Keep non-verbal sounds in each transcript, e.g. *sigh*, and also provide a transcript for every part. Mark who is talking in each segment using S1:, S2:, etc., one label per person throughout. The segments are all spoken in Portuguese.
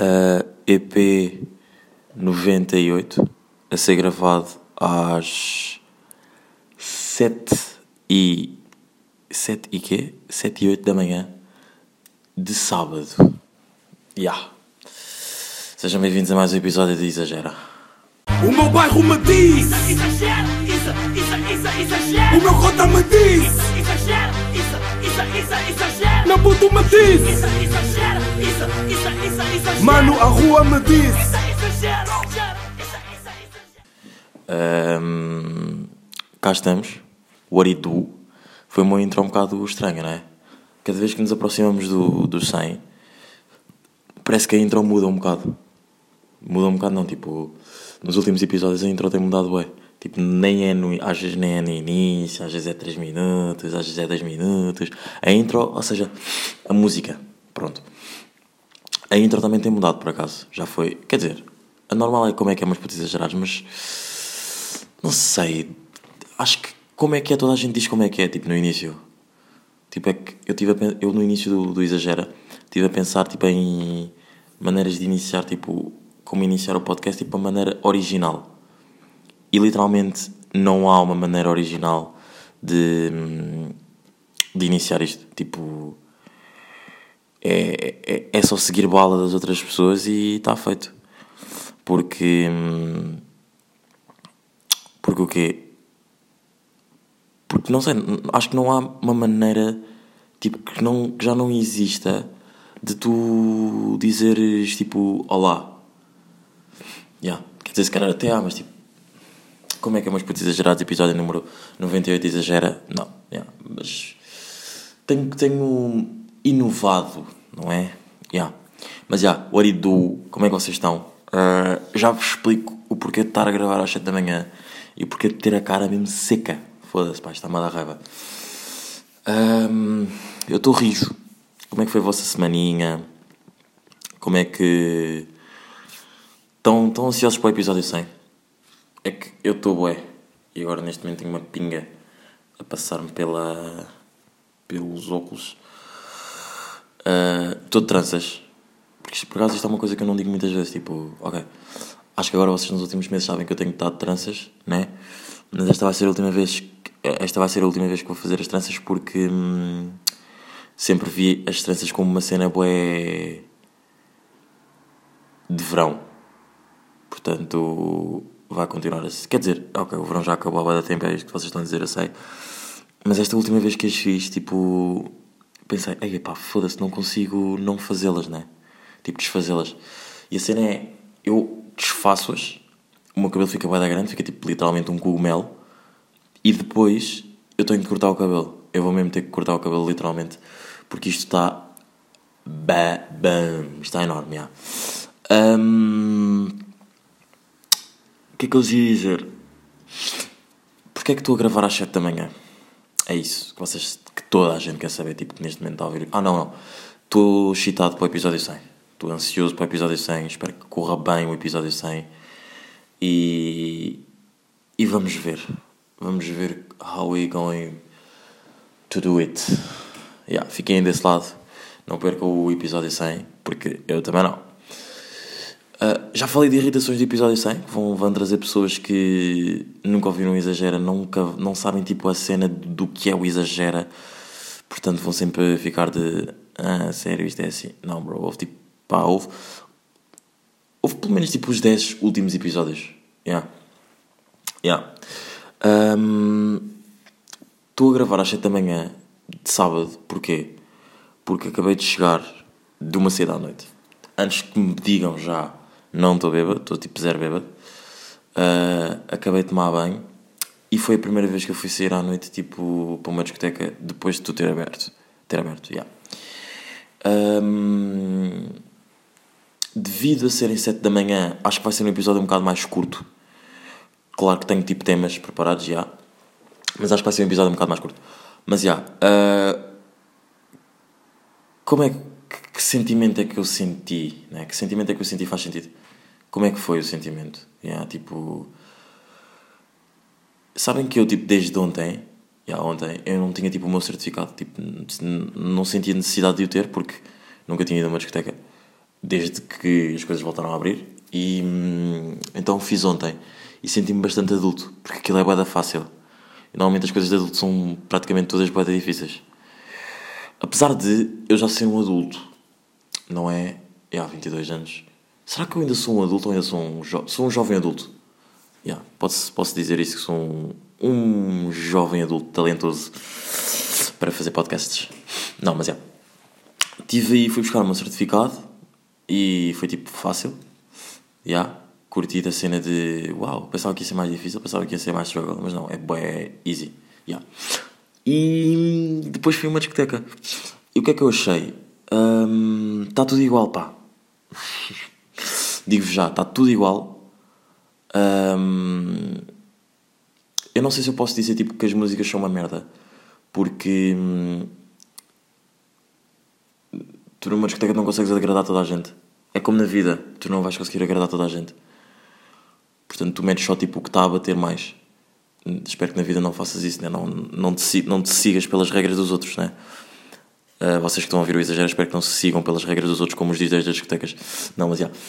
S1: uh, EP 98 a ser gravado às 7 e 7 e quê? 7 e 8 da manhã de sábado. Ya. Yeah. Sejam bem-vindos a mais um episódio de Exagera.
S2: O meu bairro me diz
S3: Isso, exagero, isso, isso, exagero.
S2: O meu cota me diz
S3: Isso, exagero, isso, isso, isso, exagero.
S2: Meu puto me diz
S3: Isso, exagero, exagero.
S2: Mano, a rua me diz
S3: Isso, exagero, exagero, isso, isso, exagero.
S1: Um, cá estamos. What it do? Foi uma intro um bocado estranha, não é? Cada vez que nos aproximamos do, do 100, parece que a intro muda um bocado. Muda um bocado, não, tipo, nos últimos episódios a intro tem mudado, ué. Tipo, nem é no, às vezes nem é no início, às vezes é 3 minutos, às vezes é 10 minutos. A intro, ou seja, a música, pronto. A intro também tem mudado, por acaso. Já foi, quer dizer, a normal é como é que é umas putas exageradas, mas não sei. Acho que como é que é, toda a gente diz como é que é, tipo, no início. Tipo, é que eu, tive eu no início do, do Exagera, estive a pensar, tipo, em maneiras de iniciar, tipo, como iniciar o podcast, tipo, a maneira original. E literalmente não há uma maneira original de, hum, de iniciar isto. Tipo, é, é, é só seguir bala das outras pessoas e está feito. Porque. hum, Porque o quê? Porque não sei, acho que não há uma maneira tipo que, não, que já não exista de tu dizeres tipo olá. Yeah. Quer dizer, se calhar até há, mas tipo. Como é que é meus putos exagerados? Episódio número 98 exagera? Não, yeah. mas tenho, tenho inovado, não é? Yeah. Mas já, yeah, what do? Como é que vocês estão? Uh, já vos explico o porquê de estar a gravar às 7 da manhã e o porquê de ter a cara mesmo seca. Foda-se, pá, está-me a dar raiva. Um, eu estou rijo. Como é que foi a vossa semaninha? Como é que. Estão, estão ansiosos para o episódio 100? É que eu estou bué. E agora neste momento tenho uma pinga a passar-me pela. pelos óculos. Estou de tranças. Porque por acaso isto é uma coisa que eu não digo muitas vezes. Tipo, ok. Acho que agora vocês nos últimos meses sabem que eu tenho estado de tranças, né? Mas esta vai ser a última vez. que- Esta vai ser a última vez que vou fazer as tranças porque. hum, sempre vi as tranças como uma cena bué. de verão. Portanto, vai continuar a ser. Quer dizer, ok, o verão já acabou há tempo, é isto que vocês estão a dizer, eu sei. Mas esta última vez que as fiz, tipo. Pensei, ei pá, foda-se, não consigo não fazê-las, né? Tipo, desfazê-las. E a cena é, eu desfaço-as, o meu cabelo fica da grande, fica tipo literalmente um cogumelo, e depois eu tenho que cortar o cabelo. Eu vou mesmo ter que cortar o cabelo literalmente, porque isto está. Ba bam, está enorme, já. Hum, O que é que eu vos ia dizer? Porquê é que estou a gravar às 7 da manhã? É isso que vocês, que toda a gente quer saber, tipo, que neste momento está a ouvir. Ah, não, não. Estou excitado para o episódio 100. Estou ansioso para o episódio 100. Espero que corra bem o episódio 100. E. E vamos ver. Vamos ver how we going to do it. Yeah, fiquem desse lado. Não percam o episódio 100, porque eu também não. Uh, já falei de irritações do episódio 100, que vão, vão trazer pessoas que nunca ouviram o Exagera, nunca, não sabem tipo a cena do que é o Exagera, portanto vão sempre ficar de ah, sério, isto é assim. Não, bro, houve tipo, pá, houve, houve pelo menos tipo os 10 últimos episódios. Yeah. Yeah. Um, Estou a gravar às 7 da manhã de sábado, porquê? Porque acabei de chegar de uma cedo à noite. Antes que me digam já, não estou bêbado, estou tipo zero bêbado. Uh, acabei de tomar banho e foi a primeira vez que eu fui sair à noite, tipo, para uma discoteca depois de tu ter aberto. Ter aberto, já. Um, devido a serem 7 da manhã, acho que vai ser um episódio um bocado mais curto. Claro que tenho tipo temas preparados já, mas acho que vai ser um episódio um bocado mais curto. Mas já, uh, como é que, que sentimento é que eu senti? Né? Que sentimento é que eu senti faz sentido? Como é que foi o sentimento? Yeah, tipo, sabem que eu tipo desde ontem, yeah, ontem eu não tinha tipo o meu certificado, tipo, não sentia necessidade de o ter porque nunca tinha ido a uma discoteca. desde que as coisas voltaram a abrir. E hum, então fiz ontem e senti-me bastante adulto, porque aquilo é boeda fácil. E normalmente as coisas de adulto são praticamente todas boeda difíceis. Apesar de eu já ser um adulto, não é? É há 22 anos. Será que eu ainda sou um adulto ou ainda sou um, jo sou um jovem adulto? Yeah, posso, posso dizer isso que sou um, um jovem adulto talentoso para fazer podcasts. Não, mas é. Tive aí, fui buscar o meu certificado e foi tipo fácil. Já. Yeah, curti da cena de uau, pensava que ia ser mais difícil, pensava que ia ser mais struggle, mas não, é bué easy. Yeah. E depois fui a uma discoteca. E o que é que eu achei? Está um, tudo igual, pá. Digo-vos já, está tudo igual. Um, eu não sei se eu posso dizer tipo, que as músicas são uma merda. Porque hum, tu numa discoteca não consegues agradar toda a gente. É como na vida, tu não vais conseguir agradar toda a gente. Portanto, tu metes só tipo o que está a bater mais. Espero que na vida não faças isso, né? não, não, te, não te sigas pelas regras dos outros. Né? Uh, vocês que estão a ouvir o exagero, espero que não se sigam pelas regras dos outros, como os DJs das discotecas. Não, mas já. Yeah.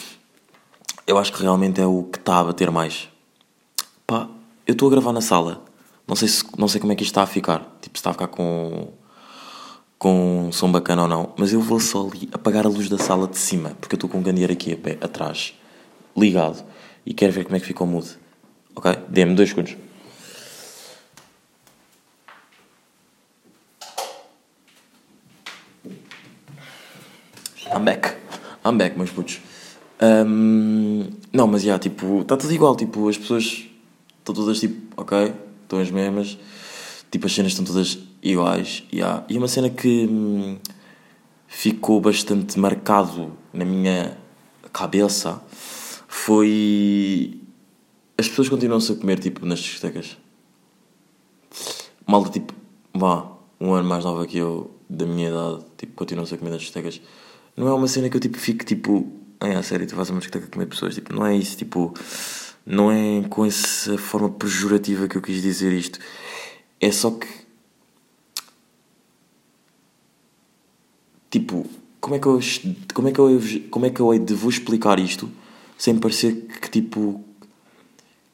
S1: Eu acho que realmente é o que está a bater mais. Pá, eu estou a gravar na sala. Não sei, se, não sei como é que isto está a ficar. Tipo, se está a ficar com com um som bacana ou não, mas eu vou só ali apagar a luz da sala de cima, porque eu estou com um candeeiro aqui a pé, atrás, ligado, e quero ver como é que ficou o mood. Ok? Dê-me dois segundos. I'm back. I'm back, meus putos. Um, não, mas já, yeah, tipo, está tudo igual, tipo, as pessoas estão todas tipo, ok, estão as mesmas, tipo, as cenas estão todas iguais. Yeah. E uma cena que hum, ficou bastante marcado na minha cabeça foi. As pessoas continuam-se a comer tipo nas discotecas. Malta tipo, vá, um ano mais nova que eu, da minha idade, tipo, continuam-se a comer nas discotecas. Não é uma cena que eu tipo fico tipo. É, a sério, tu fazes uma discoteca comer pessoas, tipo, não é isso, tipo. Não é com essa forma pejorativa que eu quis dizer isto. É só que Tipo, como é que eu, como é que eu, como é que eu hei de vos explicar isto sem parecer que tipo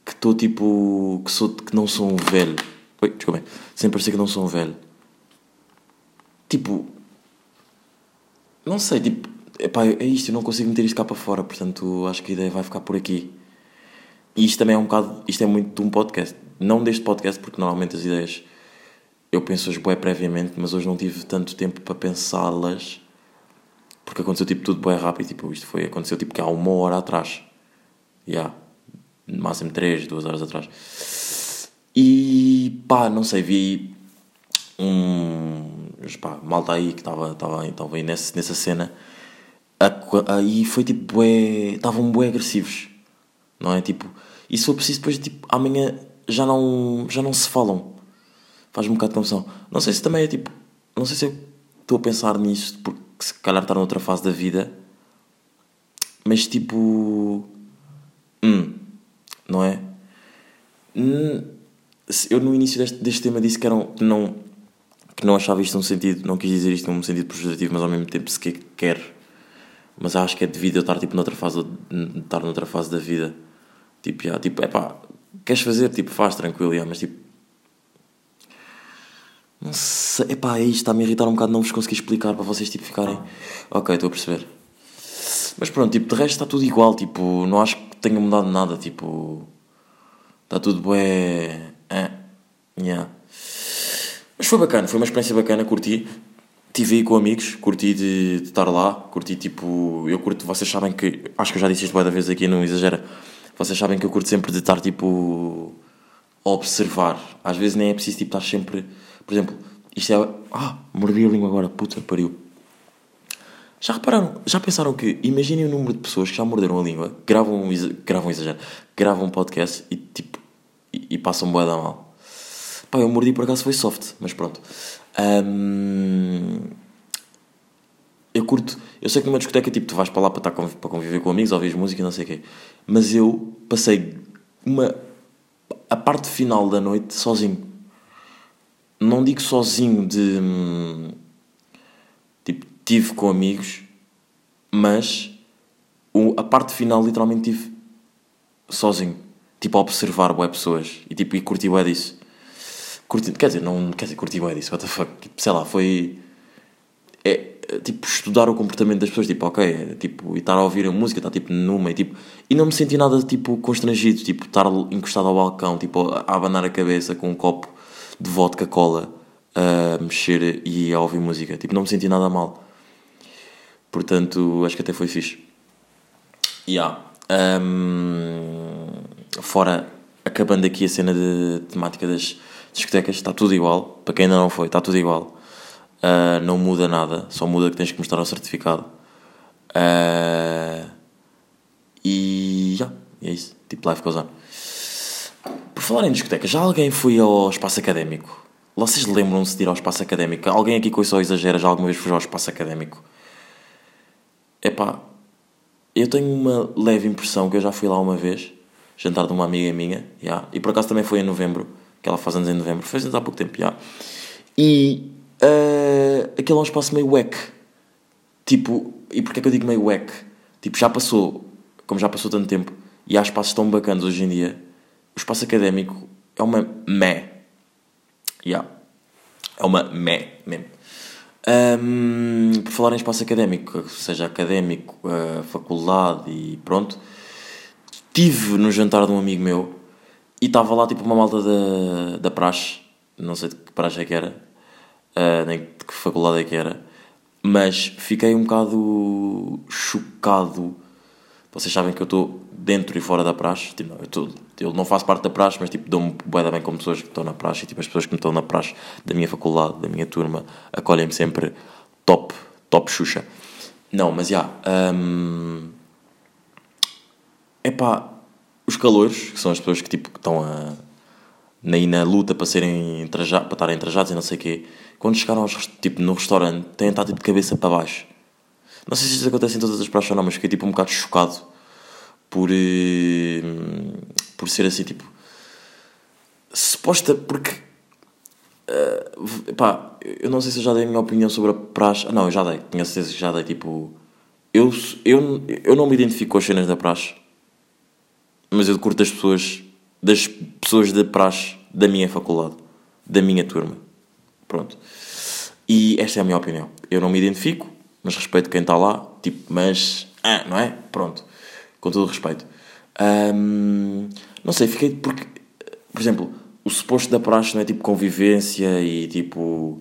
S1: que estou tipo que sou que não sou um velho. Oi, desculpem. Sem parecer que não sou um velho. Tipo, não sei, tipo, epá, é isto, eu não consigo meter isto cá para fora, portanto acho que a ideia vai ficar por aqui. E isto também é um bocado, isto é muito de um podcast. Não deste podcast, porque normalmente as ideias eu penso-as bué previamente, mas hoje não tive tanto tempo para pensá-las porque aconteceu tipo tudo bué rápido, tipo, isto foi, aconteceu tipo que há uma hora atrás, já, yeah, no máximo três, duas horas atrás, e pá, não sei, vi um, pá, malta aí que estava estava aí nessa, nessa cena, aí foi tipo bué, estavam bué agressivos, não é, tipo, e se for preciso depois, tipo, amanhã já não, já não se falam, faz-me um bocado de confusão. Não sei se também é tipo. Não sei se eu estou a pensar nisto porque se calhar está noutra fase da vida. Mas tipo. Hum, não é? Hum, eu no início deste, deste tema disse que, eram, não, que não achava isto um sentido. Não quis dizer isto num sentido projetivo, mas ao mesmo tempo se quer. Mas acho que é devido eu estar tipo noutra fase. Estar noutra fase da vida. Tipo, já, tipo, é pá, queres fazer? Tipo, faz tranquilo, já, mas tipo não sei. Epá, é isto está-me a irritar um bocado não vos conseguir explicar para vocês tipo ficarem. Ok, estou a perceber. Mas pronto, tipo, de resto está tudo igual, tipo, não acho que tenha mudado nada, tipo. Está tudo bué. É. Yeah. Mas foi bacana, foi uma experiência bacana, curti. Estive aí com amigos, curti de, de, estar lá, curti tipo. Eu curto, vocês sabem que. Acho que eu já disse isto várias vezes aqui, não exagera. Vocês sabem que eu curto sempre de estar tipo. observar. Às vezes nem é preciso tipo, estar sempre por exemplo, isto é. Ah, mordi a língua agora, puta, pariu. Já repararam, já pensaram que, imaginem o número de pessoas que já morderam a língua, gravam, gravam exagero, gravam um podcast e tipo, e, e passam boa da mal. Pá, eu mordi por acaso foi soft, mas pronto. Um, eu curto, eu sei que numa discoteca tipo, tu vais para lá para, estar, para conviver com amigos, ouvir música e não sei o quê, mas eu passei uma, a parte final da noite sozinho não digo sozinho de tipo tive com amigos mas a parte final literalmente tive sozinho. Tipo, a observar bué pessoas. E tipo, e curti bué disso. Curti, quer dizer, não quer dizer, curti bué disso, what the fuck. Tipo, sei lá, foi... É, tipo, estudar o comportamento das pessoas, tipo, ok, tipo, e estar a ouvir a música, estar tipo numa, e tipo, e não me senti nada, tipo, constrangido, tipo, estar encostado ao balcão, tipo, a abanar a cabeça com um copo de vodka cola, a mexer e a ouvir música, tipo, não me senti nada mal. Portanto, acho que até foi fixe. Yeah. Hum, fora, acabando aqui a cena de temática das discotecas, está tudo igual. Para quem ainda não foi, está tudo igual. Uh, não muda nada, só muda que tens que mostrar o certificado. Uh, e yeah, é isso. Tipo, life goes on. Por falar em discotecas, já alguém foi ao espaço académico? Vocês lembram-se de ir ao espaço académico? Alguém aqui com isso só exagera já alguma vez foi ao espaço académico? Epá, eu tenho uma leve impressão que eu já fui lá uma vez, jantar de uma amiga minha, yeah, e por acaso também foi em novembro, que ela faz anos em novembro, fez anos há pouco tempo, yeah. e uh, aquele é um espaço meio wack, tipo, e porquê é que eu digo meio wack? Tipo, já passou, como já passou tanto tempo, e há espaços tão bacanas hoje em dia, o espaço académico é uma meh, yeah. é uma meh mesmo. Um, por falar em espaço académico, seja académico, uh, faculdade e pronto, estive no jantar de um amigo meu e estava lá tipo uma malta da, da praxe, não sei de que praxe é que era, uh, nem de que faculdade é que era, mas fiquei um bocado chocado. Vocês sabem que eu estou dentro e fora da praxe, tipo, eu, tô, eu não faço parte da praxe, mas tipo, dou-me bué bem com pessoas que estão na praxe e tipo, as pessoas que me estão na praxe da minha faculdade, da minha turma, acolhem-me sempre top, top Xuxa. Não, mas já. Um, epá, os calores, que são as pessoas que tipo que estão a, aí na luta para serem traja, para estarem trajados e não sei o quê, quando chegaram aos, tipo, no restaurante, têm estado tipo, de cabeça para baixo. Não sei se isso acontece em todas as praxes ou não, mas fiquei tipo um bocado chocado por, eh, por ser assim, tipo, suposta, porque, eh, pá, eu não sei se eu já dei a minha opinião sobre a praxe, ah, não, eu já dei, tinha certeza que já dei, tipo, eu, eu, eu não me identifico com as cenas da praxe, mas eu curto as pessoas, das pessoas da praxe da minha faculdade, da minha turma, pronto. E esta é a minha opinião. Eu não me identifico, mas respeito quem está lá, tipo, mas, ah, não é? Pronto, com todo o respeito. Não sei, fiquei, porque, por exemplo, o suposto da praxe não é tipo convivência e tipo,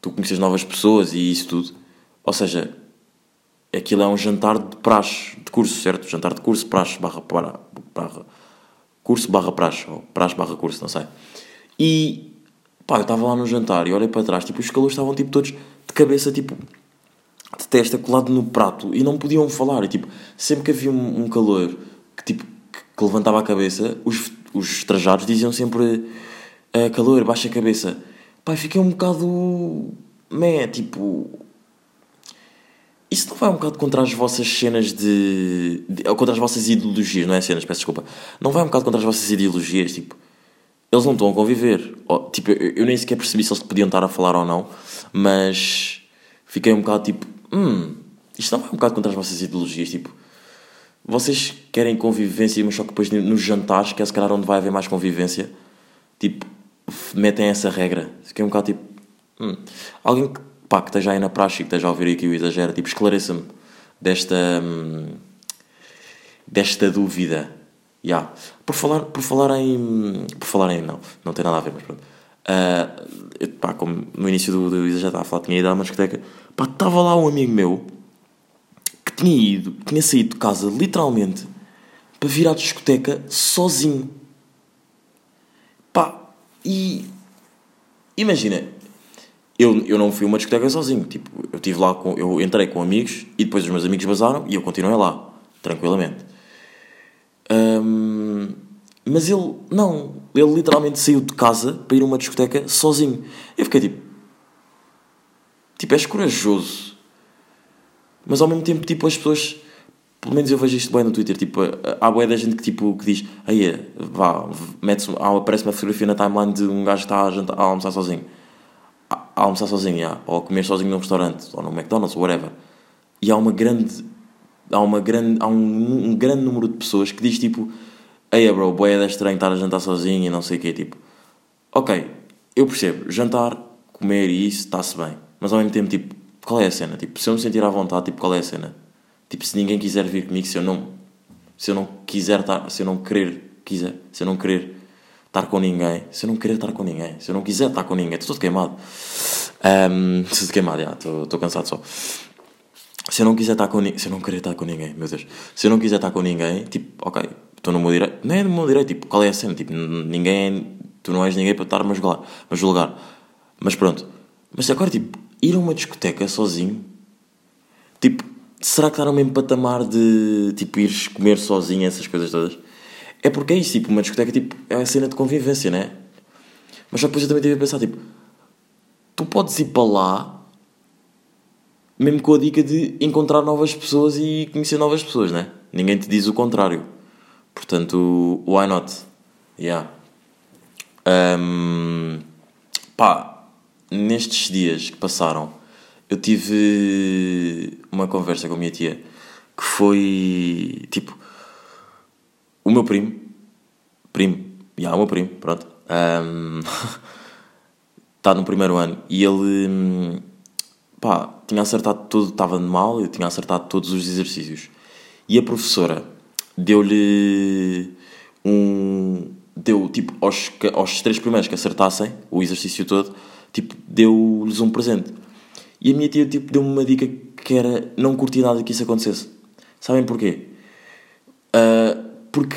S1: tu conheces novas pessoas e isso tudo. Ou seja, aquilo é um jantar de praxe, de curso, certo? Jantar de curso, praxe, barra, barra, barra curso, barra praxe, ou praxe, barra curso, não sei. E, pá, eu estava lá no jantar e olhei para trás, tipo, os calores estavam, tipo, todos de cabeça, tipo, de testa colado no prato e não podiam falar. E, tipo, sempre que havia um, um calor que, tipo, que, levantava a cabeça, os, os trajados diziam sempre "Ah, calor, baixa a cabeça. Pá, fiquei um bocado... Mé, tipo... Isso não vai um bocado contra as vossas cenas de, de. contra as vossas ideologias, não é cenas, peço desculpa. Não vai um bocado contra as vossas ideologias, tipo. Eles não estão a conviver. Ou, tipo, eu, eu nem sequer percebi se eles podiam estar a falar ou não, mas. Fiquei um bocado tipo. Hum, isto não vai um bocado contra as vossas ideologias, tipo. Vocês querem convivência, mas só que depois nos jantares, que é se calhar onde vai haver mais convivência, tipo, metem essa regra. Fiquei um bocado tipo. Hum. Alguém que, pá, que esteja aí na praxe e que esteja a ouvir aqui o exagero, tipo, esclareça-me desta. hum, desta dúvida. Yeah. Por, falar, por falar em. Por falar em. Não, não tem nada a ver, mas pronto. Ah, eu, pá, como no início do, do exagero estava a falar, tinha ido uma discoteca. Pá, estava lá um amigo meu que tinha ido, tinha saído de casa literalmente para vir à discoteca sozinho. Pá, e imagina, eu, eu não fui a uma discoteca sozinho. Tipo, eu estive lá com. Eu entrei com amigos e depois os meus amigos vazaram e eu continuei lá, tranquilamente. Hum, mas ele, não, ele literalmente saiu de casa para ir a uma discoteca sozinho. Eu fiquei tipo. Tipo, és corajoso. Mas ao mesmo tempo, tipo, as pessoas. Pelo menos eu vejo isto bem no Twitter. Tipo, há boia da gente que, tipo, que diz: aí, vá, aparece uma fotografia na timeline de um gajo que está a, jantar, a almoçar sozinho. A, almoçar sozinho, já. ou a comer sozinho num restaurante, ou no McDonald's, whatever. E há uma grande há, uma grande, há um, um grande número de pessoas que diz tipo Ei, bro, boé é estranho estar a jantar sozinho e não sei o quê. Tipo, ok, eu percebo, jantar, comer e isso está-se bem. Mas ao mesmo tempo, tipo, qual é a cena? Tipo, se eu me sentir à vontade, tipo, qual é a cena? Tipo, se ninguém quiser vir comigo, se eu não, se eu não quiser estar, se eu não querer, quiser, se eu não querer estar com ninguém, se eu não querer estar com ninguém, se eu não quiser estar com ninguém, estou todo queimado. Um, estou queimado, já, estou, estou cansado só. Se eu não quiser estar com ninguém, se eu não querer estar com ninguém, meu Deus, se eu não quiser estar com ninguém, tipo, ok, estou no meu direito, não é no meu direito, tipo, qual é a cena? Tipo, ninguém, tu não és ninguém para estar-me a julgar, a julgar. Mas pronto, mas agora, tipo, ir a uma discoteca sozinho, tipo, será que está no mesmo patamar de, tipo, ires comer sozinho, essas coisas todas? É porque é isso, tipo, uma discoteca, tipo, é a cena de convivência, né? Mas só depois eu também tive a pensar, tipo, tu podes ir para lá mesmo com a dica de encontrar novas pessoas e conhecer novas pessoas, né? Ninguém te diz o contrário. Portanto, why not? Yeah. Um, pá, nestes dias que passaram, eu tive uma conversa com a minha tia que foi tipo o meu primo, primo, já, yeah, o meu primo, pronto, está *laughs* um, no primeiro ano e ele pá, tinha acertado tudo, estava mal, eu tinha acertado todos os exercícios. E a professora deu-lhe um. Deu, tipo, aos, aos três primeiros que acertassem o exercício todo, tipo, deu-lhes um presente. E a minha tia, tipo, deu-me uma dica que era não curtir nada que isso acontecesse. Sabem porquê? Uh, porque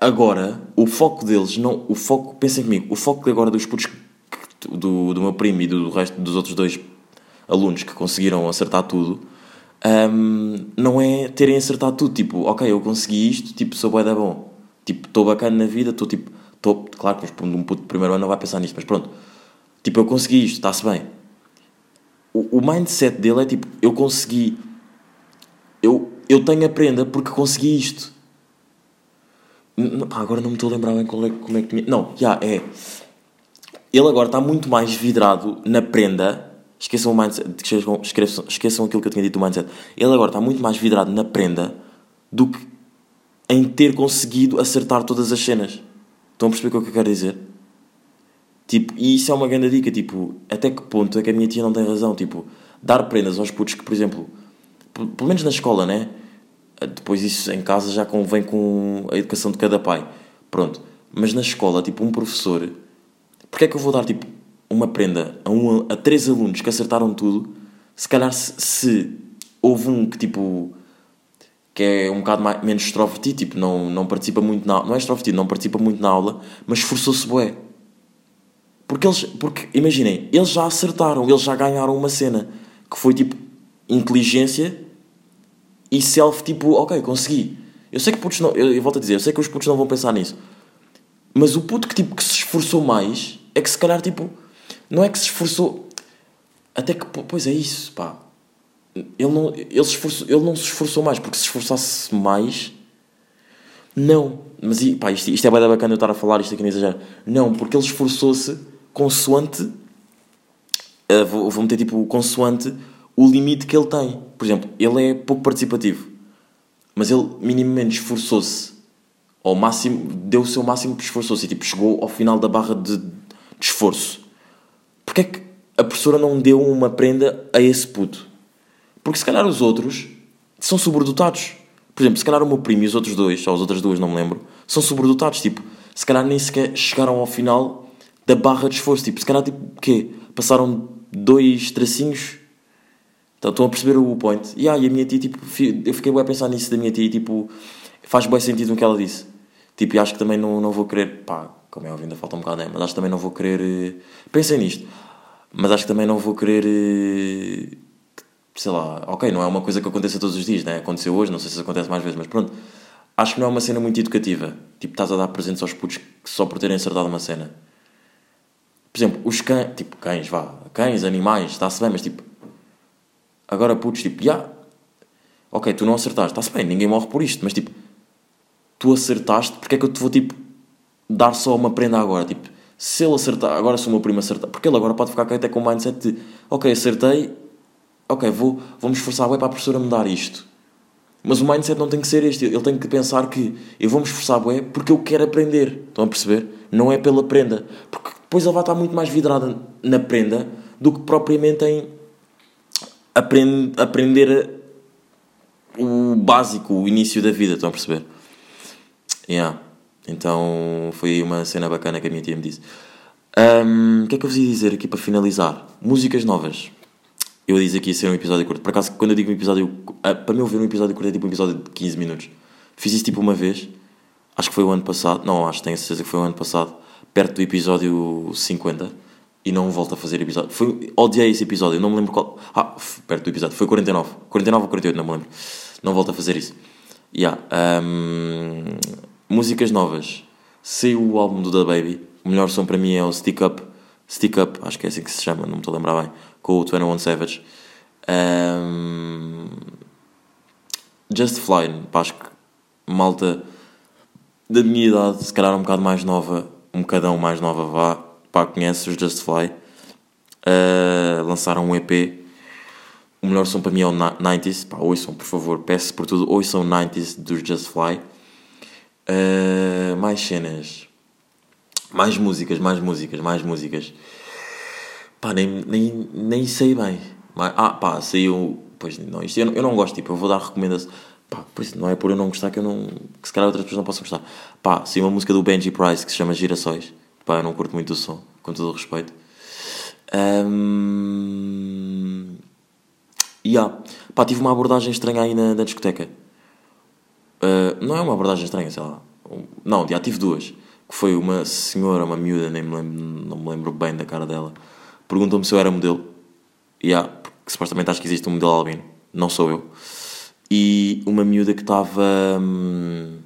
S1: agora o foco deles, não, o foco, pensem comigo, o foco agora dos putos do, do meu primo e do resto dos outros dois alunos que conseguiram acertar tudo, um, não é terem acertado tudo, tipo, ok, eu consegui isto, tipo, sou bué da bom, tipo, estou bacana na vida, estou tipo, estou, claro que um puto de primeiro ano não vai pensar nisto, mas pronto, tipo, eu consegui isto, está-se bem. O, o mindset dele é tipo, eu consegui, eu, eu tenho a prenda porque consegui isto. Pá, agora não me estou a lembrar bem qual é, como é que tinha. Não, já, é. Ele agora está muito mais vidrado na prenda. Esqueçam o mindset, esqueçam, esqueçam aquilo que eu tinha dito do mindset. Ele agora está muito mais vidrado na prenda do que em ter conseguido acertar todas as cenas. Estão a perceber o que eu quero dizer? Tipo, e isso é uma grande dica, tipo, até que ponto é que a minha tia não tem razão? Tipo, dar prendas aos putos que, por exemplo, pelo menos na escola, né? Depois isso em casa já convém com a educação de cada pai. Pronto. Mas na escola, tipo, um professor Porquê é que eu vou dar tipo uma prenda a, um, a três alunos que acertaram tudo? Se calhar se, se houve um que tipo que é um bocado mais, menos extrovertido, tipo, não, não participa muito na não é extrovertido, não participa muito na aula, mas esforçou-se bué. Porque eles, porque imaginem, eles já acertaram, eles já ganharam uma cena que foi tipo inteligência e self, tipo, ok, consegui. Eu sei que putos não, eu, eu volto a dizer, eu sei que os putos não vão pensar nisso, mas o puto que tipo que se esforçou mais é que se calhar, tipo, não é que se esforçou. Até que, pois é isso, pá. Ele não, ele, esforçou, ele não se esforçou mais, porque se esforçasse mais. Não. Mas, pá, isto, isto é bem bacana eu estar a falar isto aqui não exagero. Não, porque ele esforçou-se consoante. Uh, vou, vou meter tipo consoante o limite que ele tem. Por exemplo, ele é pouco participativo, mas ele minimamente esforçou-se ao máximo, deu o seu máximo, esforçou-se e tipo, chegou ao final da barra de, de esforço. Porquê é que a professora não deu uma prenda a esse puto? Porque se calhar os outros são sobredotados. Por exemplo, se calhar o meu primo e os outros dois, ou as outras duas, não me lembro, são sobredotados. Tipo, se calhar nem sequer chegaram ao final da barra de esforço. Tipo, se calhar, tipo, quê? Passaram dois tracinhos. Então, estão a perceber o point. E, ah, e a minha tia, tipo, eu fiquei bem a pensar nisso da minha tia, tipo, faz bem sentido no que ela disse. Tipo, e acho que também não, não vou querer, pá, como é óbvio, ainda falta um bocado, é, mas acho que também não vou querer. Eh, pensem nisto, mas acho que também não vou querer. Eh, sei lá, ok, não é uma coisa que aconteça todos os dias, né? Aconteceu hoje, não sei se acontece mais vezes, mas pronto. Acho que não é uma cena muito educativa. Tipo, estás a dar presentes aos putos só por terem acertado uma cena. Por exemplo, os cães, tipo, cães, vá, cães, animais, está-se bem, mas tipo, agora putos, tipo, já, yeah, ok, tu não acertaste, está-se bem, ninguém morre por isto, mas tipo, tu acertaste, porque é que eu te vou, tipo, dar só uma prenda agora. Tipo, se ele acertar, agora se o meu primo acertar, porque ele agora pode ficar até com o mindset de ok, acertei, ok, vou, vou me esforçar bem para a professora me dar isto. Mas o mindset não tem que ser este. Ele tem que pensar que eu vou me esforçar, bué, porque eu quero aprender. Estão a perceber? Não é pela prenda. Porque depois ele vai estar muito mais vidrado na prenda do que propriamente em aprend aprender o básico, o início da vida. Estão a perceber? Yeah. Então foi uma cena bacana que a minha tia me disse. Um, o que é que eu vos ia dizer aqui para finalizar? Músicas novas. Eu dizer que ia ser um episódio curto. Por acaso, quando eu digo um episódio. ah, Para mim, ouvir um episódio curto é tipo um episódio de 15 minutos. Fiz isso tipo uma vez. Acho que foi o ano passado. Não, acho, tenho a certeza que foi o ano passado. Perto do episódio 50. E não volto a fazer episódio. Foi, odiei esse episódio. Não me lembro qual. Ah, perto do episódio. Foi 49. 49 ou 48, não me lembro. Não volto a fazer isso. Yeah. um, músicas novas. Saiu o álbum do Da Baby. O melhor som para mim é o Stick Up. Stick Up, acho que é assim que se chama, não me estou a lembrar bem. Com o 21 Savage. Um, Just Fly, pá, acho que malta da minha idade, se calhar um bocado mais nova, um bocadão mais nova, vá, pá, conhece os Just Fly. Uh, lançaram um EP. O melhor som para mim é o na- 90s, pá, ouçam, por favor, peço por tudo, ouçam o 90s dos Just Fly. Uh, mais cenas. Mais músicas, mais músicas, mais músicas. Pá, nem, nem, nem sei bem. Mas, ah, pá, saiu. Pois não, isto eu, não- eu não gosto, tipo, eu vou dar recomendação. Pá, por isso não é por eu não gostar que eu não. que se calhar outras pessoas não possam gostar. Pá, saiu uma música do Benji Price que se chama Girassóis. Pá, eu não curto muito o som, com todo o respeito. Ahm, Yeah. Pá, tive uma abordagem estranha aí na, na discoteca. Uh, não é uma abordagem estranha, sei lá. Um- Não, já tive duas. Que foi uma senhora, uma miúda, nem me lembro, não me lembro bem da cara dela. Perguntou-me se eu era modelo. Há, porque supostamente acho que existe um modelo albino. Não sou eu. E uma miúda que estava. hum,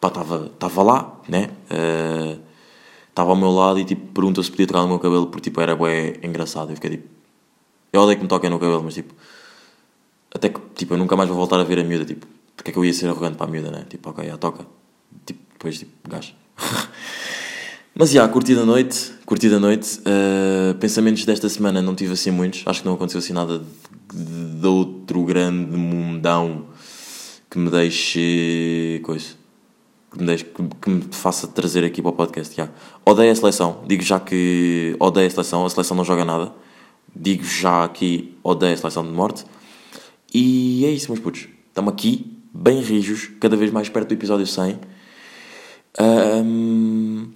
S1: Pá, estava lá, né? Uh, Estava ao meu lado e tipo perguntou se podia tocar no meu cabelo porque tipo era bué engraçado. Eu fiquei tipo. Eu odeio que me toquem no cabelo, mas tipo. Até que, tipo, eu nunca mais vou voltar a ver a miúda, tipo, porque é que eu ia ser arrogante para a miúda, né? Tipo, ok, já toca. Tipo, depois, tipo, gajo. *laughs* Mas, já, curti da noite, curti da noite. Uh, pensamentos desta semana não tive assim muitos. Acho que não aconteceu assim nada de, de outro grande mundão que me deixe... coisa. Que me, deixe, que, que me faça trazer aqui para o podcast, já. Odeio a seleção. Digo já que odeio a seleção. A seleção não joga nada. Digo já aqui, odeio a seleção de morte. E é isso, meus putos. Estamos aqui, bem rijos, cada vez mais perto do episódio 100. Ahm,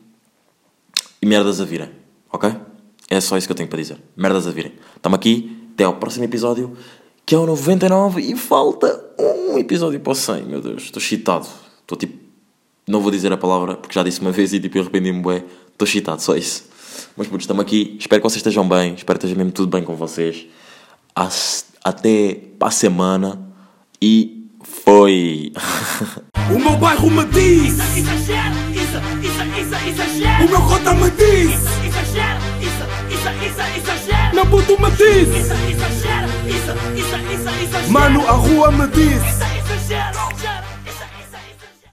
S1: E merdas a virem, ok? É só isso que eu tenho para dizer. Merdas a virem. Estamos aqui, até ao próximo episódio, que é o 99 e falta um episódio para o 100, meu Deus. Estou excitado. Estou tipo. Não vou dizer a palavra, porque já disse uma vez e tipo, eu arrependi-me, bué. Estou excitado, só isso. Mas putos, estamos aqui. Espero que vocês estejam bem. Espero que esteja mesmo tudo bem com vocês. As- Até para a semana. E foi. *laughs*
S2: O meu bairro me diz,
S3: Exagero, isso, isso, isso, exagero.
S2: o meu cota me diz,
S3: Exagero, isso, isso, isso, exagero.
S2: meu puto me diz,
S3: Isso, exagero, isso, isso, isso, exagero.
S2: mano a rua me diz.
S3: Isso, exagero.